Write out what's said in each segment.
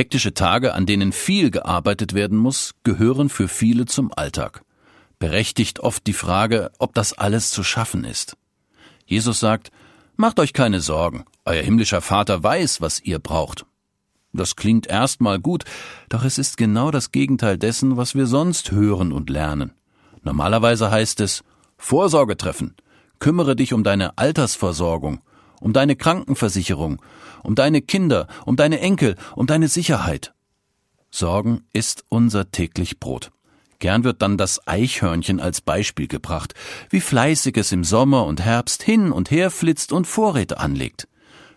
Hektische Tage, an denen viel gearbeitet werden muss, gehören für viele zum Alltag. Berechtigt oft die Frage, ob das alles zu schaffen ist. Jesus sagt, Macht euch keine Sorgen, euer himmlischer Vater weiß, was ihr braucht. Das klingt erstmal gut, doch es ist genau das Gegenteil dessen, was wir sonst hören und lernen. Normalerweise heißt es Vorsorge treffen, kümmere dich um deine Altersversorgung, um deine Krankenversicherung, um deine Kinder, um deine Enkel, um deine Sicherheit. Sorgen ist unser täglich Brot. Gern wird dann das Eichhörnchen als Beispiel gebracht, wie fleißig es im Sommer und Herbst hin und her flitzt und Vorräte anlegt.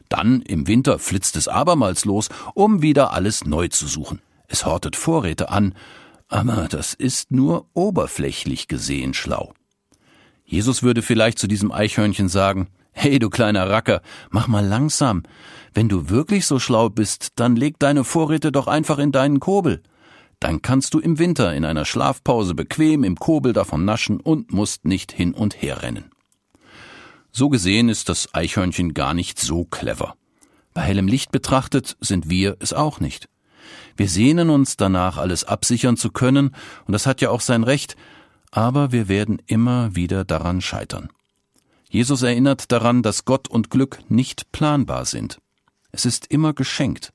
Dann im Winter flitzt es abermals los, um wieder alles neu zu suchen. Es hortet Vorräte an, aber das ist nur oberflächlich gesehen schlau. Jesus würde vielleicht zu diesem Eichhörnchen sagen, Hey, du kleiner Racker, mach mal langsam. Wenn du wirklich so schlau bist, dann leg deine Vorräte doch einfach in deinen Kobel. Dann kannst du im Winter in einer Schlafpause bequem im Kobel davon naschen und musst nicht hin und her rennen. So gesehen ist das Eichhörnchen gar nicht so clever. Bei hellem Licht betrachtet sind wir es auch nicht. Wir sehnen uns danach, alles absichern zu können, und das hat ja auch sein Recht, aber wir werden immer wieder daran scheitern. Jesus erinnert daran, dass Gott und Glück nicht planbar sind. Es ist immer geschenkt.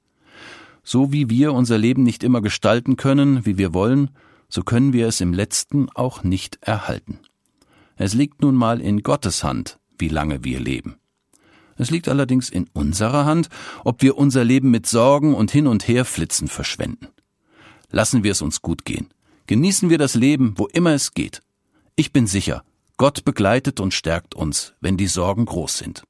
So wie wir unser Leben nicht immer gestalten können, wie wir wollen, so können wir es im letzten auch nicht erhalten. Es liegt nun mal in Gottes Hand, wie lange wir leben. Es liegt allerdings in unserer Hand, ob wir unser Leben mit Sorgen und hin und her flitzen verschwenden. Lassen wir es uns gut gehen. Genießen wir das Leben, wo immer es geht. Ich bin sicher, Gott begleitet und stärkt uns, wenn die Sorgen groß sind.